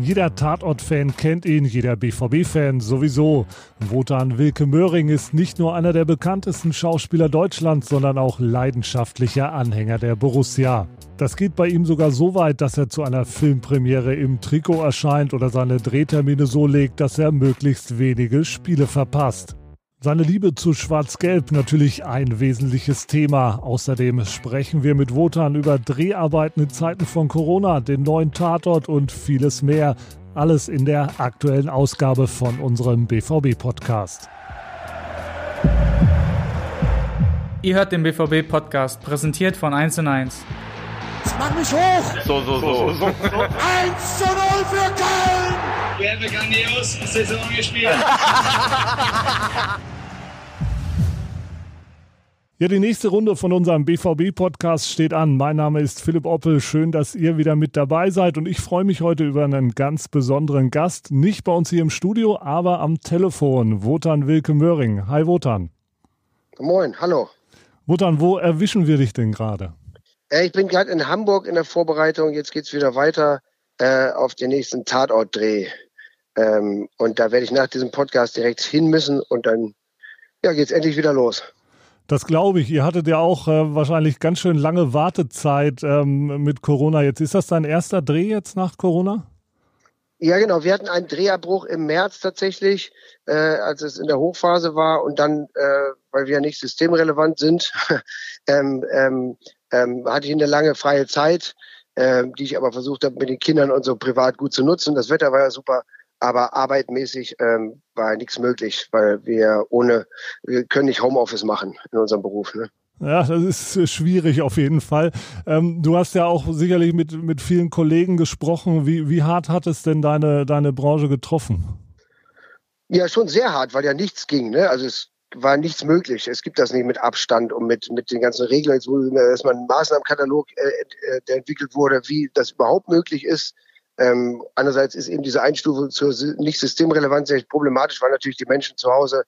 Jeder Tatort-Fan kennt ihn, jeder BVB-Fan sowieso. Wotan Wilke Möhring ist nicht nur einer der bekanntesten Schauspieler Deutschlands, sondern auch leidenschaftlicher Anhänger der Borussia. Das geht bei ihm sogar so weit, dass er zu einer Filmpremiere im Trikot erscheint oder seine Drehtermine so legt, dass er möglichst wenige Spiele verpasst. Seine Liebe zu Schwarz-Gelb natürlich ein wesentliches Thema. Außerdem sprechen wir mit Wotan über Dreharbeiten in Zeiten von Corona, den neuen Tatort und vieles mehr. Alles in der aktuellen Ausgabe von unserem BVB-Podcast. Ihr hört den BVB-Podcast, präsentiert von 1 und 1. Mach mich hoch! So, so, so. 1 zu 0 für Köln! Wer hat grandios Saison gespielt? Ja, die nächste Runde von unserem BVB-Podcast steht an. Mein Name ist Philipp Oppel. Schön, dass ihr wieder mit dabei seid. Und ich freue mich heute über einen ganz besonderen Gast. Nicht bei uns hier im Studio, aber am Telefon. Wotan Wilke Möhring. Hi, Wotan. Moin, hallo. Wotan, wo erwischen wir dich denn gerade? Äh, ich bin gerade in Hamburg in der Vorbereitung. Jetzt geht's wieder weiter äh, auf den nächsten Tatortdreh. Ähm, und da werde ich nach diesem Podcast direkt hin müssen und dann ja, geht's endlich wieder los. Das glaube ich. Ihr hattet ja auch äh, wahrscheinlich ganz schön lange Wartezeit ähm, mit Corona. Jetzt ist das dein erster Dreh jetzt nach Corona? Ja, genau. Wir hatten einen Drehabbruch im März tatsächlich, äh, als es in der Hochphase war und dann, äh, weil wir ja nicht systemrelevant sind, ähm, ähm, ähm, hatte ich eine lange freie Zeit, äh, die ich aber versucht habe, mit den Kindern und so privat gut zu nutzen. Das Wetter war ja super. Aber arbeitmäßig ähm, war nichts möglich, weil wir ohne, wir können nicht Homeoffice machen in unserem Beruf. Ne? Ja, das ist schwierig auf jeden Fall. Ähm, du hast ja auch sicherlich mit, mit vielen Kollegen gesprochen. Wie, wie hart hat es denn deine, deine Branche getroffen? Ja, schon sehr hart, weil ja nichts ging. Ne? Also es war nichts möglich. Es gibt das nicht mit Abstand und mit, mit den ganzen Regeln. Jetzt wurde erstmal ein Maßnahmenkatalog, äh, äh, der entwickelt wurde, wie das überhaupt möglich ist. Ähm, andererseits ist eben diese Einstufung zur nicht Systemrelevanz sehr problematisch, weil natürlich die Menschen zu Hause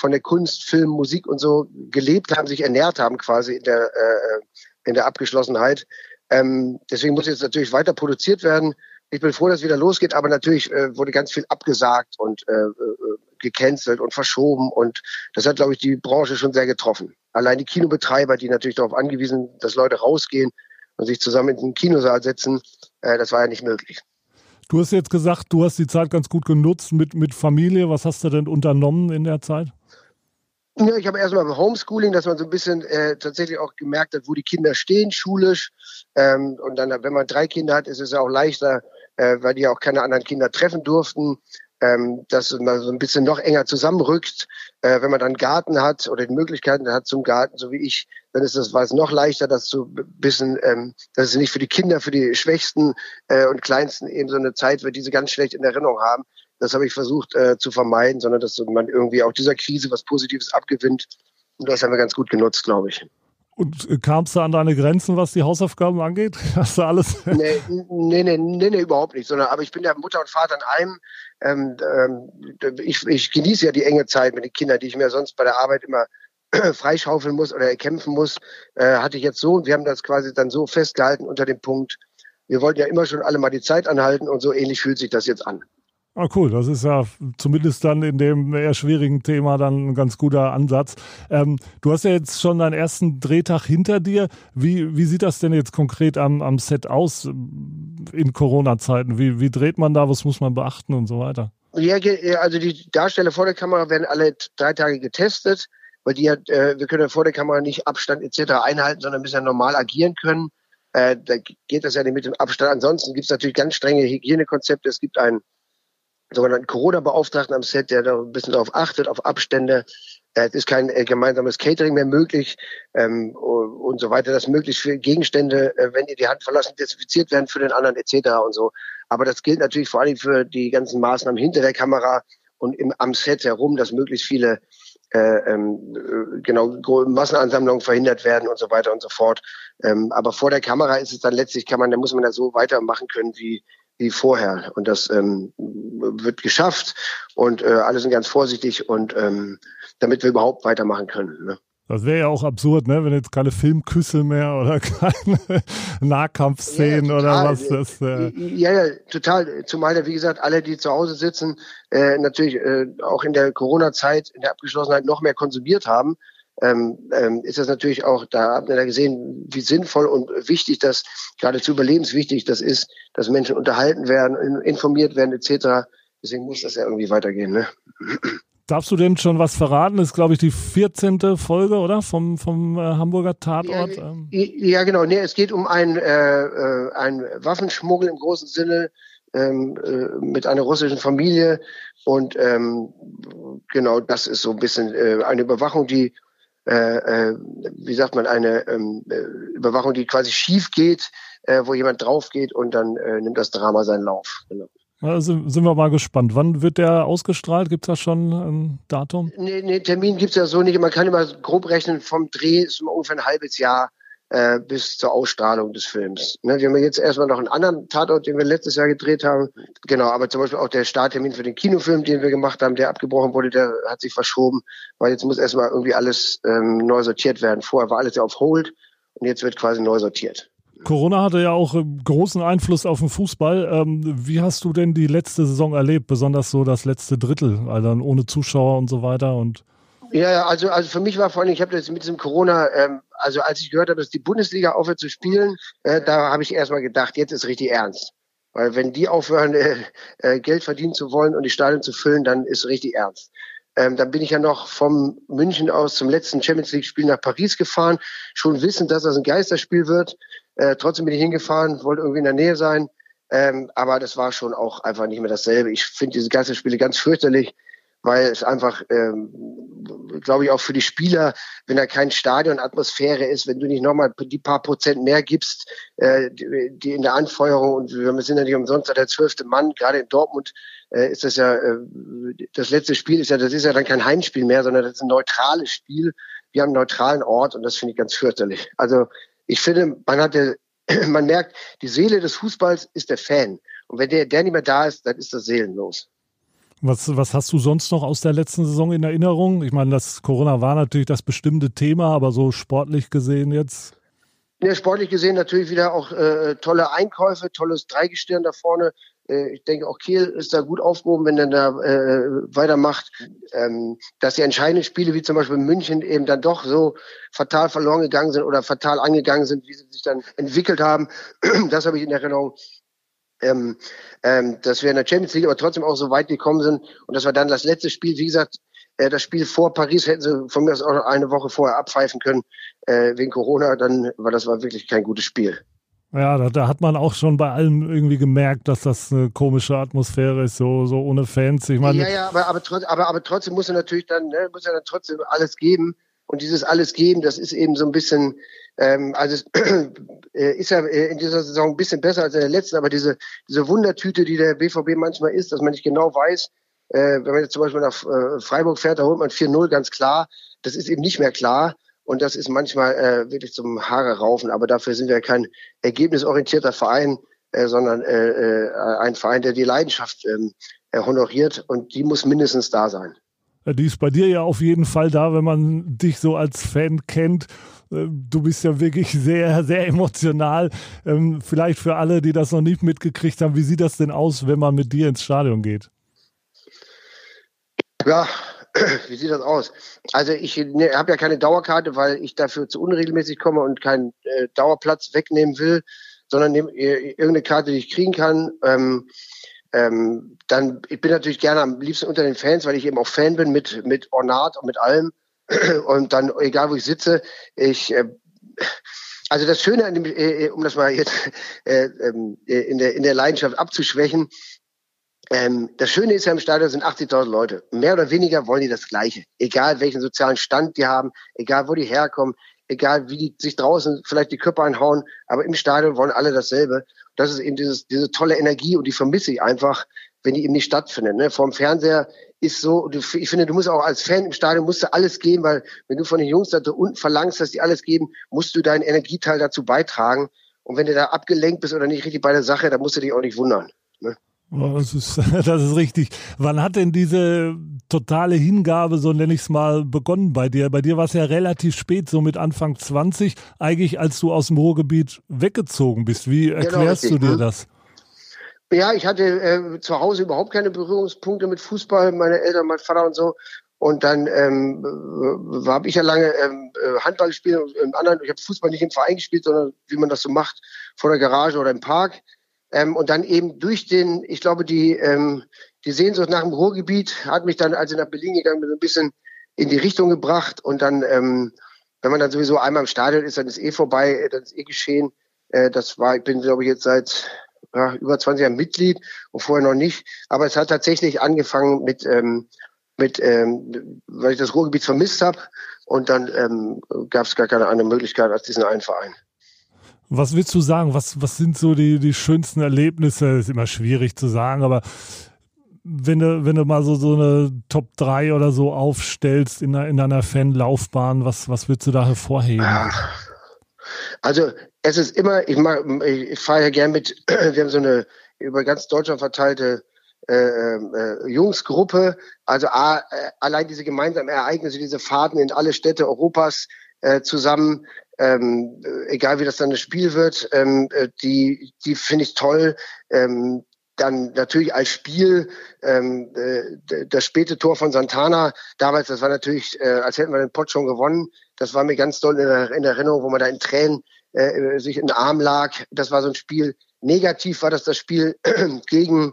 von der Kunst, Film, Musik und so gelebt haben, sich ernährt haben quasi in der, äh, in der Abgeschlossenheit. Ähm, deswegen muss jetzt natürlich weiter produziert werden. Ich bin froh, dass wieder losgeht, aber natürlich äh, wurde ganz viel abgesagt und äh, äh gecancelt und verschoben und das hat, glaube ich, die Branche schon sehr getroffen. Allein die Kinobetreiber, die natürlich darauf angewiesen, dass Leute rausgehen und sich zusammen in den Kinosaal setzen, äh, das war ja nicht möglich. Du hast jetzt gesagt, du hast die Zeit ganz gut genutzt mit, mit Familie. Was hast du denn unternommen in der Zeit? Ja, ich habe erstmal beim Homeschooling, dass man so ein bisschen äh, tatsächlich auch gemerkt hat, wo die Kinder stehen, schulisch. Ähm, und dann, wenn man drei Kinder hat, ist es ja auch leichter, äh, weil die ja auch keine anderen Kinder treffen durften ähm, dass man so ein bisschen noch enger zusammenrückt. Äh, wenn man dann Garten hat oder die Möglichkeiten hat zum Garten, so wie ich, dann ist das es noch leichter, das so bisschen, ähm, dass es nicht für die Kinder, für die Schwächsten äh, und Kleinsten eben so eine Zeit wird, die sie ganz schlecht in Erinnerung haben. Das habe ich versucht äh, zu vermeiden, sondern dass man irgendwie auch dieser Krise was Positives abgewinnt. Und das haben wir ganz gut genutzt, glaube ich. Und äh, kamst du an deine Grenzen, was die Hausaufgaben angeht? Hast du alles? Nee, nee, nee, nee, nee, überhaupt nicht. Sondern, aber ich bin ja Mutter und Vater in einem. Ähm, ähm, ich, ich genieße ja die enge Zeit mit den Kindern, die ich mir sonst bei der Arbeit immer freischaufeln muss oder erkämpfen muss. Äh, hatte ich jetzt so und wir haben das quasi dann so festgehalten unter dem Punkt, wir wollten ja immer schon alle mal die Zeit anhalten und so ähnlich fühlt sich das jetzt an. Ah, cool. Das ist ja zumindest dann in dem eher schwierigen Thema dann ein ganz guter Ansatz. Ähm, du hast ja jetzt schon deinen ersten Drehtag hinter dir. Wie, wie sieht das denn jetzt konkret am, am Set aus in Corona-Zeiten? Wie, wie dreht man da? Was muss man beachten und so weiter? Ja, also die Darsteller vor der Kamera werden alle drei Tage getestet, weil die hat, äh, wir können ja vor der Kamera nicht Abstand etc. einhalten, sondern müssen ja normal agieren können. Äh, da geht das ja nicht mit dem Abstand. Ansonsten gibt es natürlich ganz strenge Hygienekonzepte. Es gibt ein sogenannten Corona-Beauftragten am Set, der da ein bisschen darauf achtet, auf Abstände. Es ist kein äh, gemeinsames Catering mehr möglich ähm, und so weiter, dass möglichst viele Gegenstände, äh, wenn ihr die Hand verlassen, desinfiziert werden für den anderen etc. und so. Aber das gilt natürlich vor allem für die ganzen Maßnahmen hinter der Kamera und im, am Set herum, dass möglichst viele äh, ähm, äh, genau Massenansammlungen verhindert werden und so weiter und so fort. Ähm, aber vor der Kamera ist es dann letztlich kann man, da muss man das so weitermachen können wie wie vorher. Und das ähm, wird geschafft und äh, alle sind ganz vorsichtig und ähm, damit wir überhaupt weitermachen können. Ne? Das wäre ja auch absurd, ne? wenn jetzt keine Filmküsse mehr oder keine Nahkampfszenen ja, oder was. Das, äh ja, ja, total. Zumal, wie gesagt, alle, die zu Hause sitzen, äh, natürlich äh, auch in der Corona-Zeit, in der Abgeschlossenheit noch mehr konsumiert haben. Ähm, ähm, ist das natürlich auch, da habt ihr da gesehen, wie sinnvoll und wichtig das, geradezu überlebenswichtig das ist, dass Menschen unterhalten werden, informiert werden etc. Deswegen muss das ja irgendwie weitergehen. Ne? Darfst du denn schon was verraten? Das ist, glaube ich, die 14. Folge, oder? Vom, vom äh, Hamburger Tatort. Ja, ähm. ja, genau. Nee, es geht um einen, äh, äh, einen Waffenschmuggel im großen Sinne ähm, äh, mit einer russischen Familie. Und ähm, genau das ist so ein bisschen äh, eine Überwachung, die, äh, äh, wie sagt man, eine ähm, äh, Überwachung, die quasi schief geht, äh, wo jemand drauf geht und dann äh, nimmt das Drama seinen Lauf. Genau. Also sind wir mal gespannt. Wann wird der ausgestrahlt? Gibt es da schon ein Datum? Nee, nee Termin gibt es ja so nicht. Man kann immer grob rechnen, vom Dreh ist ungefähr ein halbes Jahr äh, bis zur Ausstrahlung des Films. Ne, wir haben jetzt erstmal noch einen anderen Tatort, den wir letztes Jahr gedreht haben. Genau, aber zum Beispiel auch der Starttermin für den Kinofilm, den wir gemacht haben, der abgebrochen wurde, der hat sich verschoben, weil jetzt muss erstmal irgendwie alles ähm, neu sortiert werden. Vorher war alles ja auf Hold und jetzt wird quasi neu sortiert. Corona hatte ja auch äh, großen Einfluss auf den Fußball. Ähm, wie hast du denn die letzte Saison erlebt, besonders so das letzte Drittel, also ohne Zuschauer und so weiter und ja, also, also für mich war vor allem, ich habe das mit diesem Corona, ähm, also als ich gehört habe, dass die Bundesliga aufhört zu spielen, äh, da habe ich erstmal gedacht, jetzt ist richtig ernst. Weil wenn die aufhören, äh, äh, Geld verdienen zu wollen und die Stadien zu füllen, dann ist richtig ernst. Ähm, dann bin ich ja noch vom München aus zum letzten Champions League-Spiel nach Paris gefahren, schon wissend, dass das ein Geisterspiel wird. Äh, trotzdem bin ich hingefahren, wollte irgendwie in der Nähe sein. Ähm, aber das war schon auch einfach nicht mehr dasselbe. Ich finde diese Geisterspiele ganz fürchterlich, weil es einfach, ähm, glaube ich, auch für die Spieler, wenn da kein Stadion Atmosphäre ist, wenn du nicht nochmal die paar Prozent mehr gibst, äh, die, die in der Anfeuerung und wir sind ja nicht umsonst der zwölfte Mann, gerade in Dortmund äh, ist das ja, äh, das letzte Spiel ist ja, das ist ja dann kein Heimspiel mehr, sondern das ist ein neutrales Spiel. Wir haben einen neutralen Ort und das finde ich ganz fürchterlich. Also ich finde, man hatte, man merkt, die Seele des Fußballs ist der Fan. Und wenn der, der nicht mehr da ist, dann ist das seelenlos. Was, was hast du sonst noch aus der letzten Saison in Erinnerung? Ich meine, das Corona war natürlich das bestimmte Thema, aber so sportlich gesehen jetzt? Ja, sportlich gesehen natürlich wieder auch äh, tolle Einkäufe, tolles Dreigestirn da vorne. Äh, ich denke auch Kiel ist da gut aufgehoben, wenn er da äh, weitermacht. Ähm, dass die entscheidenden Spiele wie zum Beispiel München eben dann doch so fatal verloren gegangen sind oder fatal angegangen sind, wie sie sich dann entwickelt haben, das habe ich in Erinnerung. Ähm, ähm, dass wir in der Champions League aber trotzdem auch so weit gekommen sind und das war dann das letzte Spiel, wie gesagt, äh, das Spiel vor Paris hätten sie von mir aus auch noch eine Woche vorher abpfeifen können äh, wegen Corona, dann war das war wirklich kein gutes Spiel. Ja, da, da, hat man auch schon bei allem irgendwie gemerkt, dass das eine komische Atmosphäre ist, so, so ohne Fans. Ich meine, ja, ja, aber, aber, trotz, aber, aber trotzdem muss er natürlich dann, ne, muss er dann trotzdem alles geben. Und dieses alles geben, das ist eben so ein bisschen, ähm, also es äh, ist ja äh, in dieser Saison ein bisschen besser als in der letzten, aber diese, diese Wundertüte, die der BVB manchmal ist, dass man nicht genau weiß, äh, wenn man jetzt zum Beispiel nach äh, Freiburg fährt, da holt man 4-0 ganz klar. Das ist eben nicht mehr klar. Und das ist manchmal äh, wirklich zum Haare raufen. Aber dafür sind wir kein ergebnisorientierter Verein, äh, sondern äh, äh, ein Verein, der die Leidenschaft ähm, äh, honoriert. Und die muss mindestens da sein. Die ist bei dir ja auf jeden Fall da, wenn man dich so als Fan kennt. Äh, du bist ja wirklich sehr, sehr emotional. Ähm, vielleicht für alle, die das noch nicht mitgekriegt haben, wie sieht das denn aus, wenn man mit dir ins Stadion geht? Ja, wie sieht das aus? Also ich ne, habe ja keine Dauerkarte, weil ich dafür zu unregelmäßig komme und keinen äh, Dauerplatz wegnehmen will, sondern nehm, äh, irgendeine Karte, die ich kriegen kann. Ähm, ähm, dann, ich bin natürlich gerne am liebsten unter den Fans, weil ich eben auch Fan bin mit, mit Ornat und mit allem. Und dann, egal wo ich sitze, ich, äh, also das Schöne an dem, äh, äh um das mal jetzt äh, ähm, äh, in, der, in der Leidenschaft abzuschwächen, ähm, das Schöne ist ja im Stadion sind 80.000 Leute. Mehr oder weniger wollen die das Gleiche. Egal welchen sozialen Stand die haben, egal wo die herkommen, egal wie die sich draußen vielleicht die Köpfe einhauen, aber im Stadion wollen alle dasselbe. Das ist eben dieses, diese tolle Energie und die vermisse ich einfach, wenn die eben nicht stattfindet. Ne? Vorm Fernseher ist so, ich finde, du musst auch als Fan im Stadion musst du alles geben, weil wenn du von den Jungs da unten verlangst, dass die alles geben, musst du deinen Energieteil dazu beitragen. Und wenn du da abgelenkt bist oder nicht richtig bei der Sache, dann musst du dich auch nicht wundern. Ne? Das ist, das ist richtig. Wann hat denn diese totale Hingabe, so nenne ich es mal, begonnen bei dir? Bei dir war es ja relativ spät, so mit Anfang 20, eigentlich als du aus dem Ruhrgebiet weggezogen bist. Wie genau, erklärst genau, du dir mhm. das? Ja, ich hatte äh, zu Hause überhaupt keine Berührungspunkte mit Fußball, meine Eltern, mein Vater und so. Und dann ähm, habe ich ja lange ähm, äh, Handball gespielt und im anderen, ich habe Fußball nicht im Verein gespielt, sondern wie man das so macht, vor der Garage oder im Park. Ähm, und dann eben durch den, ich glaube, die, ähm, die Sehnsucht nach dem Ruhrgebiet hat mich dann, als ich nach Berlin gegangen bin, so ein bisschen in die Richtung gebracht. Und dann, ähm, wenn man dann sowieso einmal im Stadion ist, dann ist eh vorbei, äh, dann ist eh geschehen. Äh, das war, ich bin, glaube ich, jetzt seit ja, über 20 Jahren Mitglied und vorher noch nicht. Aber es hat tatsächlich angefangen mit, ähm, mit ähm, weil ich das Ruhrgebiet vermisst habe. Und dann ähm, gab es gar keine andere Möglichkeit als diesen einen Verein. Was willst du sagen? Was, was sind so die, die schönsten Erlebnisse? Ist immer schwierig zu sagen, aber wenn du, wenn du mal so, so eine Top 3 oder so aufstellst in, in deiner Fanlaufbahn, was, was würdest du da hervorheben? Also es ist immer, ich, mag, ich fahre ja gern mit, wir haben so eine über ganz Deutschland verteilte äh, äh, Jungsgruppe. Also a, äh, allein diese gemeinsamen Ereignisse, diese Fahrten in alle Städte Europas äh, zusammen, ähm, egal wie das dann das Spiel wird, ähm, äh, die, die finde ich toll. Ähm, dann natürlich als Spiel ähm, äh, das späte Tor von Santana damals, das war natürlich, äh, als hätten wir den Pott schon gewonnen. Das war mir ganz toll in, in Erinnerung, wo man da in Tränen äh, sich in den Arm lag. Das war so ein Spiel. Negativ war das das Spiel gegen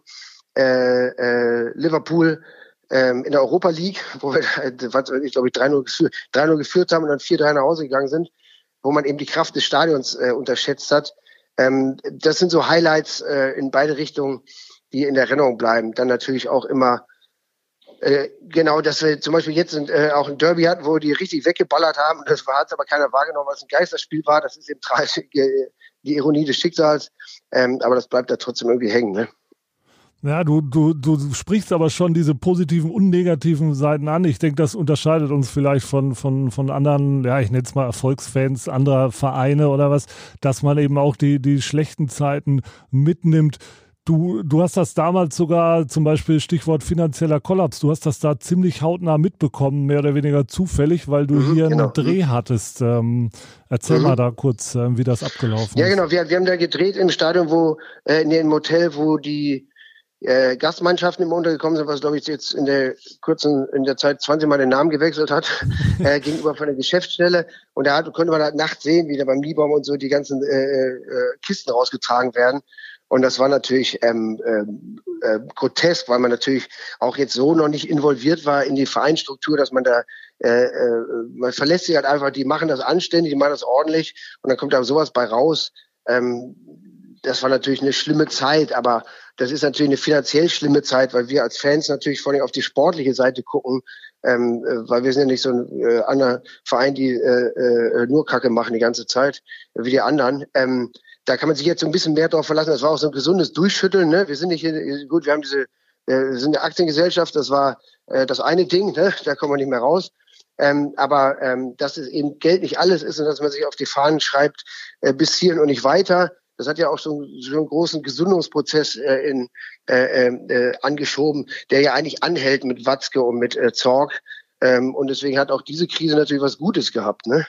äh, äh, Liverpool ähm, in der Europa League, wo wir, was, ich glaube, 3-0 geführt, 3 geführt haben und dann 4-3 nach Hause gegangen sind wo man eben die Kraft des Stadions äh, unterschätzt hat. Ähm, das sind so Highlights äh, in beide Richtungen, die in Erinnerung bleiben. Dann natürlich auch immer äh, genau, dass wir zum Beispiel jetzt äh, auch ein Derby hatten, wo die richtig weggeballert haben. Das hat aber keiner wahrgenommen, weil es ein Geisterspiel war. Das ist eben die Ironie des Schicksals. Ähm, aber das bleibt da trotzdem irgendwie hängen. Ne? Ja, du, du, du sprichst aber schon diese positiven und negativen Seiten an. Ich denke, das unterscheidet uns vielleicht von, von, von anderen, ja, ich nenne es mal Erfolgsfans anderer Vereine oder was, dass man eben auch die, die schlechten Zeiten mitnimmt. Du, du hast das damals sogar, zum Beispiel Stichwort finanzieller Kollaps, du hast das da ziemlich hautnah mitbekommen, mehr oder weniger zufällig, weil du mhm, hier genau. einen Dreh mhm. hattest. Ähm, erzähl mhm. mal da kurz, äh, wie das abgelaufen ist. Ja, genau, wir, wir haben da gedreht im Stadion, wo, äh, in dem Hotel, wo die äh, Gastmannschaften immer untergekommen sind, was glaube ich jetzt in der kurzen, in der Zeit 20 Mal den Namen gewechselt hat, äh, gegenüber von der Geschäftsstelle. Und da hat, konnte man halt nachts sehen, wie da beim Liebaum und so die ganzen äh, äh, Kisten rausgetragen werden. Und das war natürlich ähm, ähm, äh, grotesk, weil man natürlich auch jetzt so noch nicht involviert war in die Vereinsstruktur, dass man da, äh, äh, man verlässt sich halt einfach, die machen das anständig, die machen das ordentlich und dann kommt da sowas bei raus. Ähm, das war natürlich eine schlimme Zeit, aber das ist natürlich eine finanziell schlimme Zeit, weil wir als Fans natürlich vor allem auf die sportliche Seite gucken, ähm, äh, weil wir sind ja nicht so ein äh, anderer Verein, die äh, äh, nur Kacke machen die ganze Zeit, wie die anderen. Ähm, da kann man sich jetzt so ein bisschen mehr darauf verlassen. Das war auch so ein gesundes Durchschütteln. Ne? Wir sind nicht hier, gut, wir haben diese, äh, sind eine Aktiengesellschaft, das war äh, das eine Ding, ne? da kommen wir nicht mehr raus. Ähm, aber ähm, dass es eben Geld nicht alles ist und dass man sich auf die Fahnen schreibt, äh, bis hierhin und nicht weiter, das hat ja auch so, so einen großen Gesundungsprozess äh, in, äh, ähm, äh, angeschoben, der ja eigentlich anhält mit Watzke und mit äh, Zorg. Ähm, und deswegen hat auch diese Krise natürlich was Gutes gehabt. Ne?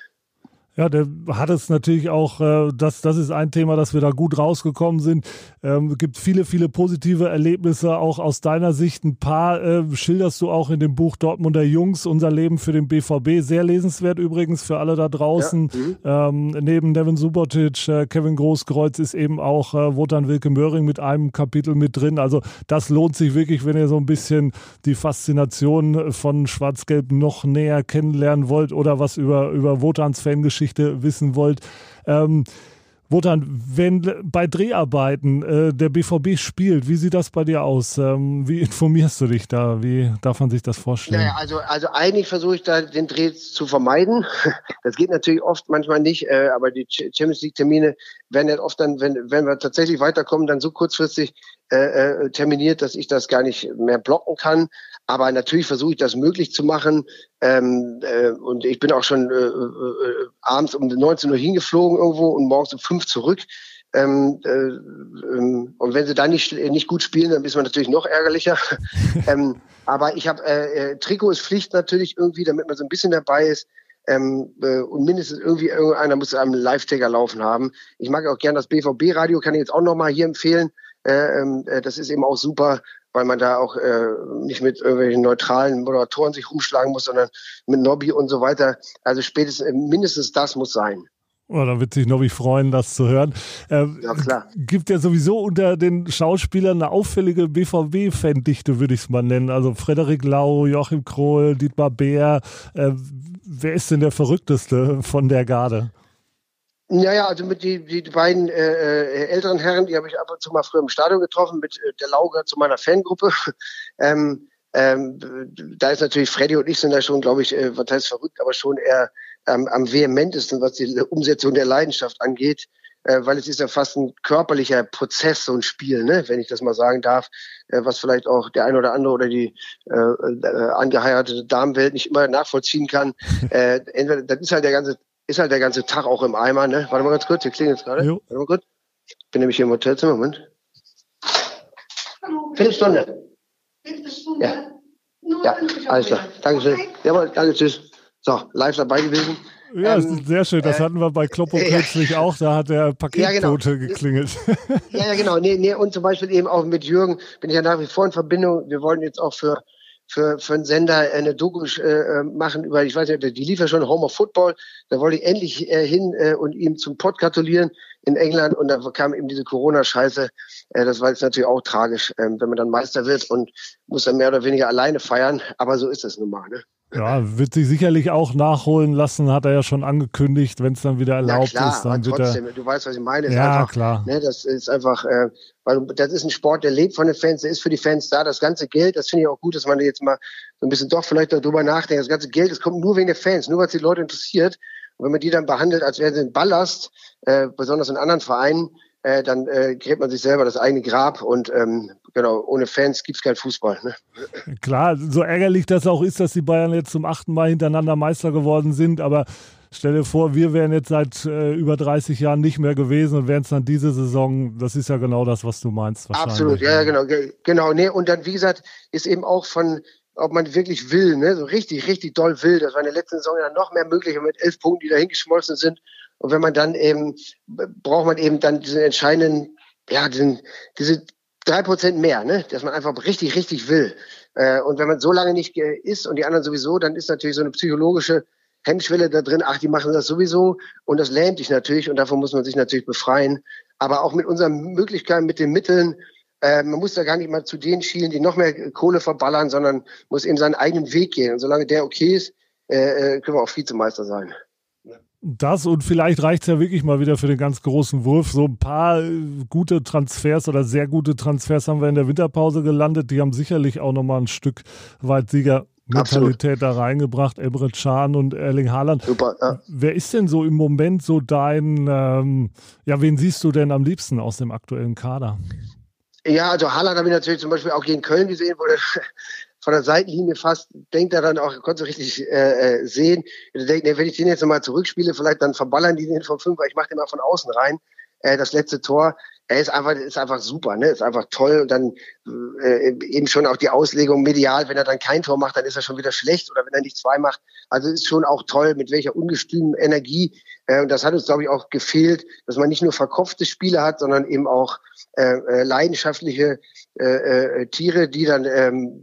Ja, der hat es natürlich auch, äh, das, das ist ein Thema, dass wir da gut rausgekommen sind. Ähm, gibt viele, viele positive Erlebnisse auch aus deiner Sicht. Ein paar äh, schilderst du auch in dem Buch Dortmunder Jungs, unser Leben für den BVB. Sehr lesenswert übrigens für alle da draußen. Ja, mhm. ähm, neben Devin Subotic, äh, Kevin Großkreuz ist eben auch äh, Wotan Wilke Möhring mit einem Kapitel mit drin. Also das lohnt sich wirklich, wenn ihr so ein bisschen die Faszination von Schwarz-Gelb noch näher kennenlernen wollt oder was über, über Wotans Fangeschichte Geschichte wissen wollt. Ähm, Wotan, wenn bei Dreharbeiten äh, der BVB spielt, wie sieht das bei dir aus? Ähm, wie informierst du dich da? Wie darf man sich das vorstellen? Naja, also, also eigentlich versuche ich da den Dreh zu vermeiden. Das geht natürlich oft, manchmal nicht, äh, aber die Champions League-Termine werden ja oft dann, wenn, wenn wir tatsächlich weiterkommen, dann so kurzfristig äh, äh, terminiert, dass ich das gar nicht mehr blocken kann. Aber natürlich versuche ich das möglich zu machen. Ähm, äh, und ich bin auch schon äh, äh, abends um 19 Uhr hingeflogen irgendwo und morgens um fünf zurück. Ähm, äh, ähm, und wenn sie da nicht, nicht gut spielen, dann ist man natürlich noch ärgerlicher. ähm, aber ich habe, äh, äh, Trikot ist Pflicht natürlich irgendwie, damit man so ein bisschen dabei ist. Ähm, äh, und mindestens irgendwie irgendeiner muss einen Live-Tagger laufen haben. Ich mag auch gern das BVB-Radio, kann ich jetzt auch nochmal hier empfehlen. Äh, ähm, äh, das ist eben auch super, weil man da auch äh, nicht mit irgendwelchen neutralen Moderatoren sich rumschlagen muss, sondern mit Nobby und so weiter. Also spätestens, äh, mindestens das muss sein. Oh, dann wird sich Nobby freuen, das zu hören. Äh, ja, klar. Gibt ja sowieso unter den Schauspielern eine auffällige BVB-Fandichte, würde ich es mal nennen. Also Frederik Lau, Joachim Krohl, Dietmar Beer. Äh, wer ist denn der Verrückteste von der Garde? Ja, ja, also mit die, die beiden äh, äh, älteren Herren, die habe ich ab und zu mal früher im Stadion getroffen, mit äh, der Lauger zu meiner Fangruppe. ähm, ähm, da ist natürlich Freddy und ich sind da schon, glaube ich, äh, was heißt verrückt, aber schon eher ähm, am vehementesten, was die Umsetzung der Leidenschaft angeht, äh, weil es ist ja fast ein körperlicher Prozess, so ein Spiel, ne, wenn ich das mal sagen darf, äh, was vielleicht auch der ein oder andere oder die äh, äh, angeheiratete Damenwelt nicht immer nachvollziehen kann. äh, entweder, das ist halt der ganze, ist halt der ganze Tag auch im Eimer, ne? Warte mal ganz kurz, hier klingelt es gerade. Warte mal kurz. Ich bin nämlich hier im Hotelzimmer, Moment. Viertelstunde. Viertelstunde? Ja. Ja, alles klar. Dankeschön. Jawohl, danke, tschüss. So, live dabei gewesen. Ja, ähm, sehr schön. Das äh, hatten wir bei Kloppo äh, kürzlich auch. Da hat der Paketbote ja, genau. geklingelt. Ja, ja, genau. Nee, nee, und zum Beispiel eben auch mit Jürgen bin ich ja nach wie vor in Verbindung. Wir wollen jetzt auch für für, für einen Sender eine Doku äh, machen über, ich weiß nicht, die lief ja schon Home of Football. Da wollte ich endlich äh, hin äh, und ihm zum Pod gratulieren in England und da kam eben diese Corona-Scheiße. Äh, das war jetzt natürlich auch tragisch, äh, wenn man dann Meister wird und muss dann mehr oder weniger alleine feiern. Aber so ist es nun mal. Ne? Ja, wird sich sicherlich auch nachholen lassen, hat er ja schon angekündigt, wenn es dann wieder erlaubt ja, klar, ist. Dann wird trotzdem, er, du weißt, was ich meine. ja, einfach, klar. Ne, das ist einfach, äh, weil das ist ein Sport, der lebt von den Fans, der ist für die Fans da. Das ganze Geld, das finde ich auch gut, dass man jetzt mal so ein bisschen doch vielleicht darüber nachdenkt. Das ganze Geld, das kommt nur wegen der Fans, nur weil es die Leute interessiert. Und wenn man die dann behandelt, als wären sie ein Ballast, äh, besonders in anderen Vereinen, äh, dann äh, gräbt man sich selber das eigene Grab und ähm, genau, ohne Fans gibt's keinen Fußball. Ne? Klar, so ärgerlich das auch ist, dass die Bayern jetzt zum achten Mal hintereinander Meister geworden sind, aber stell dir vor, wir wären jetzt seit äh, über 30 Jahren nicht mehr gewesen und wären es dann diese Saison, das ist ja genau das, was du meinst. Absolut, ja, ja, genau, genau. Nee, und dann, wie gesagt, ist eben auch von, ob man wirklich will, ne, so richtig, richtig doll will. Das war in der letzten Saison ja noch mehr möglich mit elf Punkten, die da hingeschmolzen sind. Und wenn man dann eben, braucht man eben dann diesen entscheidenden, ja, diesen, diese drei Prozent mehr, ne, dass man einfach richtig, richtig will. Äh, und wenn man so lange nicht ist und die anderen sowieso, dann ist natürlich so eine psychologische Hemmschwelle da drin, ach, die machen das sowieso und das lähmt dich natürlich und davon muss man sich natürlich befreien. Aber auch mit unseren Möglichkeiten, mit den Mitteln, äh, man muss da gar nicht mal zu denen schielen, die noch mehr Kohle verballern, sondern muss eben seinen eigenen Weg gehen. Und solange der okay ist, äh, äh können wir auch Vizemeister sein. Das und vielleicht reicht es ja wirklich mal wieder für den ganz großen Wurf. So ein paar äh, gute Transfers oder sehr gute Transfers haben wir in der Winterpause gelandet. Die haben sicherlich auch nochmal ein Stück weit Siegermentalität da reingebracht. Emre Can und Erling Haaland. Super, ja. Wer ist denn so im Moment so dein, ähm, ja, wen siehst du denn am liebsten aus dem aktuellen Kader? Ja, also Haaland habe ich natürlich zum Beispiel auch gegen Köln gesehen, wo der von der Seitenlinie fast, denkt er dann auch, konnte richtig äh, äh, sehen. Er denkt, nee, wenn ich den jetzt nochmal zurückspiele, vielleicht dann verballern die den von fünf, weil ich mache den mal von außen rein. Äh, das letzte Tor, er ist einfach, ist einfach super, ne? Ist einfach toll und dann äh, eben schon auch die Auslegung medial, wenn er dann kein Tor macht, dann ist er schon wieder schlecht oder wenn er nicht zwei macht. Also ist schon auch toll, mit welcher ungestümen Energie. Äh, und das hat uns, glaube ich, auch gefehlt, dass man nicht nur verkopfte Spiele hat, sondern eben auch äh, äh leidenschaftliche äh, äh, Tiere, die dann ähm,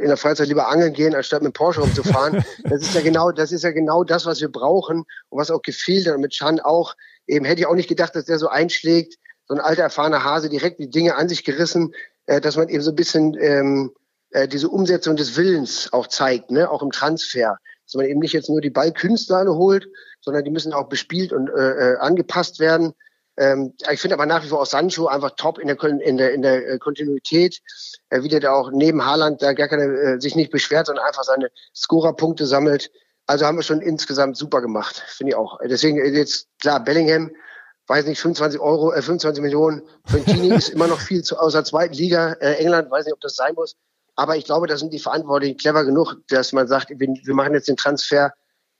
in der Freizeit lieber angeln gehen, anstatt mit Porsche rumzufahren. das ist ja genau, das ist ja genau das, was wir brauchen und was auch gefehlt hat. Und mit Chan auch. Eben hätte ich auch nicht gedacht, dass der so einschlägt. So ein alter erfahrener Hase direkt die Dinge an sich gerissen, äh, dass man eben so ein bisschen ähm, äh, diese Umsetzung des Willens auch zeigt, ne, auch im Transfer. Dass man eben nicht jetzt nur die Ballkünstler alle holt, sondern die müssen auch bespielt und äh, äh angepasst werden. Ähm, ich finde aber nach wie vor auch Sancho einfach top in der, in der, in der äh, Kontinuität, äh, wie der da auch neben Haaland da gar keine, äh, sich nicht beschwert, sondern einfach seine Scorer-Punkte sammelt. Also haben wir schon insgesamt super gemacht, finde ich auch. Deswegen äh, jetzt, klar, Bellingham, weiß nicht, 25 Euro, äh, 25 Millionen. Fantini ist immer noch viel zu, aus der zweiten Liga. Äh, England, weiß nicht, ob das sein muss. Aber ich glaube, da sind die Verantwortlichen clever genug, dass man sagt, wir, wir machen jetzt den Transfer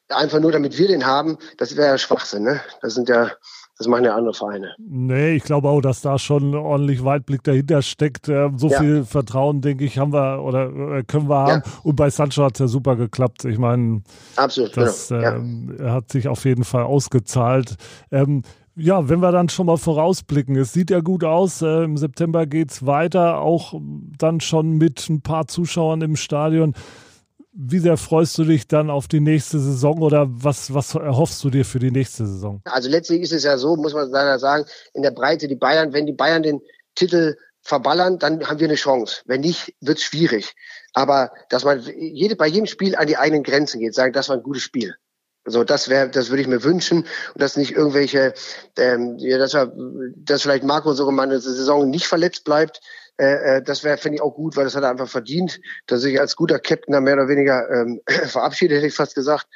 einfach nur, damit wir den haben. Das wäre ja Schwachsinn. Ne? Das sind ja Das machen ja andere Vereine. Nee, ich glaube auch, dass da schon ordentlich Weitblick dahinter steckt. Ähm, so ja. viel Vertrauen, denke ich, haben wir oder äh, können wir haben. Ja. Und bei Sancho hat es ja super geklappt. Ich meine, Absolut, das genau. ähm, hat sich auf jeden Fall ausgezahlt. Ähm, ja, wenn wir dann schon mal vorausblicken, es sieht ja gut aus. Äh, Im September geht es weiter, auch dann schon mit ein paar Zuschauern im Stadion. Wie sehr freust du dich dann auf die nächste Saison oder was, was erhoffst du dir für die nächste Saison? Also letztlich ist es ja so, muss man leider sagen, in der Breite, die Bayern, wenn die Bayern den Titel verballern, dann haben wir eine Chance. Wenn nicht, wird es schwierig. Aber dass man jede, bei jedem Spiel an die eigenen Grenzen geht, sagen, das war ein gutes Spiel. So, das wäre, das würde ich mir wünschen und dass nicht irgendwelche, ähm, ja, dass, wir, dass vielleicht Marco sogar mal eine Saison nicht verletzt bleibt. Äh, äh das wäre, finde ich, auch gut, weil das hat er einfach verdient, dass sich als guter Captain da mehr oder weniger ähm, verabschiedet, hätte ich fast gesagt.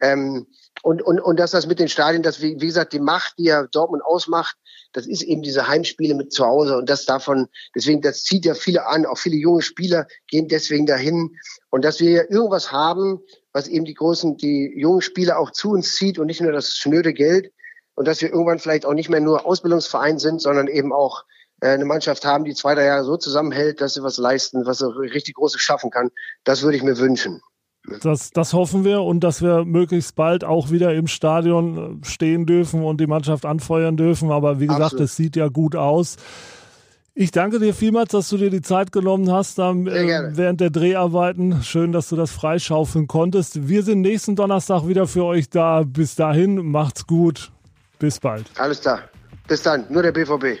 Ähm, und, und, und dass das mit den Stadien, dass wie, wie gesagt, die Macht, die ja Dortmund ausmacht, das ist eben diese Heimspiele mit zu Hause und das davon, deswegen, das zieht ja viele an, auch viele junge Spieler gehen deswegen dahin und dass wir ja irgendwas haben, was eben die großen, die jungen Spieler auch zu uns zieht und nicht nur das schnöde Geld und dass wir irgendwann vielleicht auch nicht mehr nur Ausbildungsverein sind, sondern eben auch eine Mannschaft haben, die zwei, drei Jahre so zusammenhält, dass sie was leisten, was sie richtig Großes schaffen kann. Das würde ich mir wünschen. Das, das hoffen wir und dass wir möglichst bald auch wieder im Stadion stehen dürfen und die Mannschaft anfeuern dürfen. Aber wie gesagt, es sieht ja gut aus. Ich danke dir vielmals, dass du dir die Zeit genommen hast ähm, äh, während der Dreharbeiten. Schön, dass du das freischaufeln konntest. Wir sind nächsten Donnerstag wieder für euch da. Bis dahin, macht's gut. Bis bald. Alles klar. Bis dann. Nur der BVB.